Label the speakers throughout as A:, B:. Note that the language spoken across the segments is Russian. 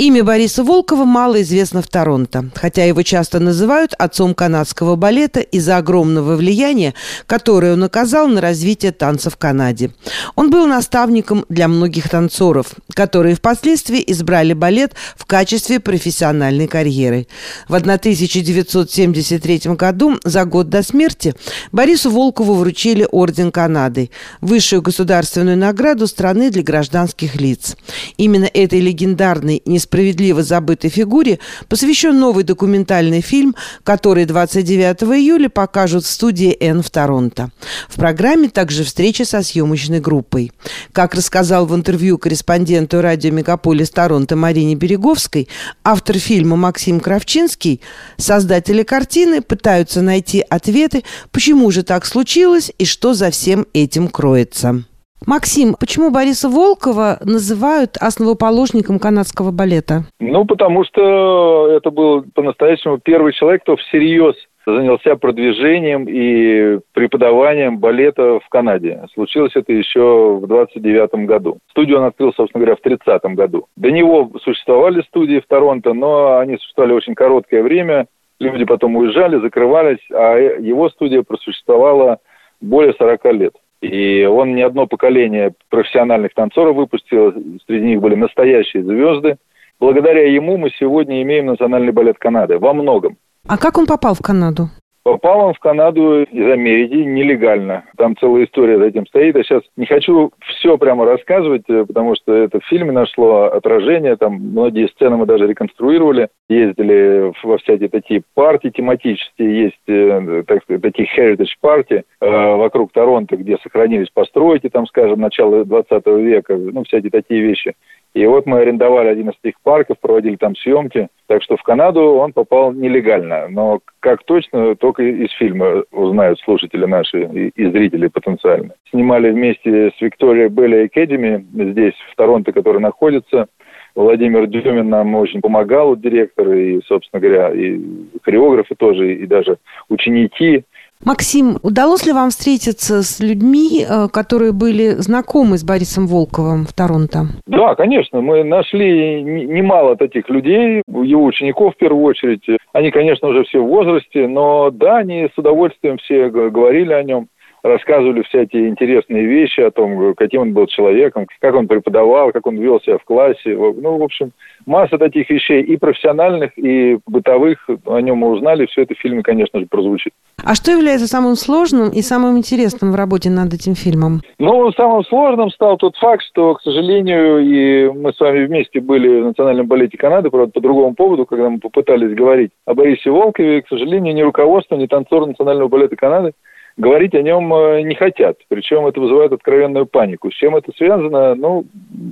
A: Имя Бориса Волкова мало известно в Торонто, хотя его часто называют отцом канадского балета из-за огромного влияния, которое он оказал на развитие танца в Канаде. Он был наставником для многих танцоров, которые впоследствии избрали балет в качестве профессиональной карьеры. В 1973 году, за год до смерти, Борису Волкову вручили Орден Канады, высшую государственную награду страны для гражданских лиц. Именно этой легендарной, справедливо забытой фигуре посвящен новый документальный фильм, который 29 июля покажут в студии «Н» в Торонто. В программе также встреча со съемочной группой. Как рассказал в интервью корреспонденту радио «Мегаполис Торонто» Марине Береговской, автор фильма Максим Кравчинский, создатели картины пытаются найти ответы, почему же так случилось и что за всем этим кроется. Максим, почему Бориса Волкова называют основоположником канадского балета?
B: Ну, потому что это был по-настоящему первый человек, кто всерьез занялся продвижением и преподаванием балета в Канаде. Случилось это еще в 29 году. Студию он открыл, собственно говоря, в 30 году. До него существовали студии в Торонто, но они существовали очень короткое время. Люди потом уезжали, закрывались, а его студия просуществовала более 40 лет. И он не одно поколение профессиональных танцоров выпустил, среди них были настоящие звезды. Благодаря ему мы сегодня имеем национальный балет Канады во многом.
A: А как он попал в Канаду?
B: Попал он в Канаду из Америки нелегально. Там целая история за этим стоит. Я сейчас не хочу все прямо рассказывать, э, потому что это в фильме нашло отражение. Там многие сцены мы даже реконструировали. Ездили во всякие такие партии тематические. Есть, э, так сказать, такие heritage парти э, вокруг Торонто, где сохранились постройки, там, скажем, начала 20 века. Ну, всякие такие вещи. И вот мы арендовали один из этих парков, проводили там съемки. Так что в Канаду он попал нелегально. Но как точно, только из фильма узнают слушатели наши и, и зрители потенциально. Снимали вместе с Викторией Белли Академи здесь, в Торонто, который находится. Владимир Дюмин нам очень помогал, директор, и, собственно говоря, и хореографы тоже, и даже ученики.
A: Максим, удалось ли вам встретиться с людьми, э, которые были знакомы с Борисом Волковым в Торонто?
B: Да, конечно. Мы нашли немало таких людей, его учеников в первую очередь. Они, конечно, уже все в возрасте, но да, они с удовольствием все говорили о нем рассказывали всякие интересные вещи о том, каким он был человеком, как он преподавал, как он вел себя в классе. Ну, в общем, масса таких вещей и профессиональных, и бытовых. О нем мы узнали. Все это в фильме, конечно же, прозвучит.
A: А что является самым сложным и самым интересным в работе над этим фильмом?
B: Ну, самым сложным стал тот факт, что, к сожалению, и мы с вами вместе были в Национальном балете Канады, правда, по другому поводу, когда мы попытались говорить о Борисе Волкове, к сожалению, ни руководство, ни танцор Национального балета Канады говорить о нем э, не хотят. Причем это вызывает откровенную панику. С чем это связано? Ну,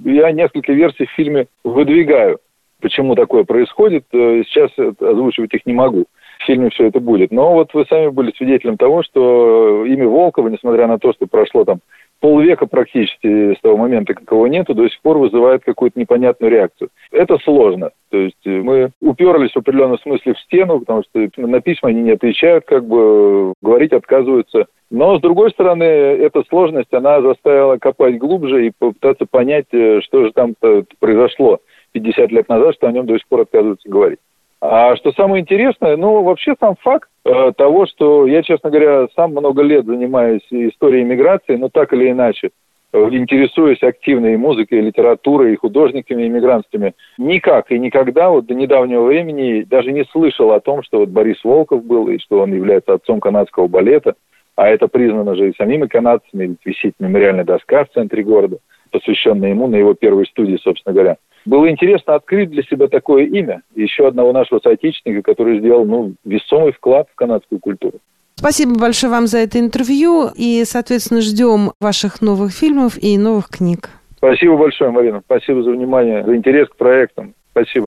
B: я несколько версий в фильме выдвигаю. Почему такое происходит, э, сейчас озвучивать их не могу. В фильме все это будет. Но вот вы сами были свидетелем того, что имя Волкова, несмотря на то, что прошло там полвека практически с того момента, как его нету, до сих пор вызывает какую-то непонятную реакцию. Это сложно. То есть э, мы уперлись в определенном смысле в стену, потому что на письма они не отвечают, как бы говорить отказываются. Но, с другой стороны, эта сложность, она заставила копать глубже и попытаться понять, э, что же там произошло 50 лет назад, что о нем до сих пор отказываются говорить. А что самое интересное, ну, вообще сам факт э, того, что я, честно говоря, сам много лет занимаюсь историей иммиграции, но так или иначе, э, интересуясь активно и музыкой, литературой, и художниками, и никак и никогда вот до недавнего времени даже не слышал о том, что вот Борис Волков был, и что он является отцом канадского балета, а это признано же и самими канадцами, висит мемориальная доска в центре города, посвященная ему на его первой студии, собственно говоря. Было интересно открыть для себя такое имя, еще одного нашего соотечественника, который сделал ну, весомый вклад в канадскую культуру.
A: Спасибо большое вам за это интервью и, соответственно, ждем ваших новых фильмов и новых книг.
B: Спасибо большое, Марина. Спасибо за внимание, за интерес к проектам. Спасибо.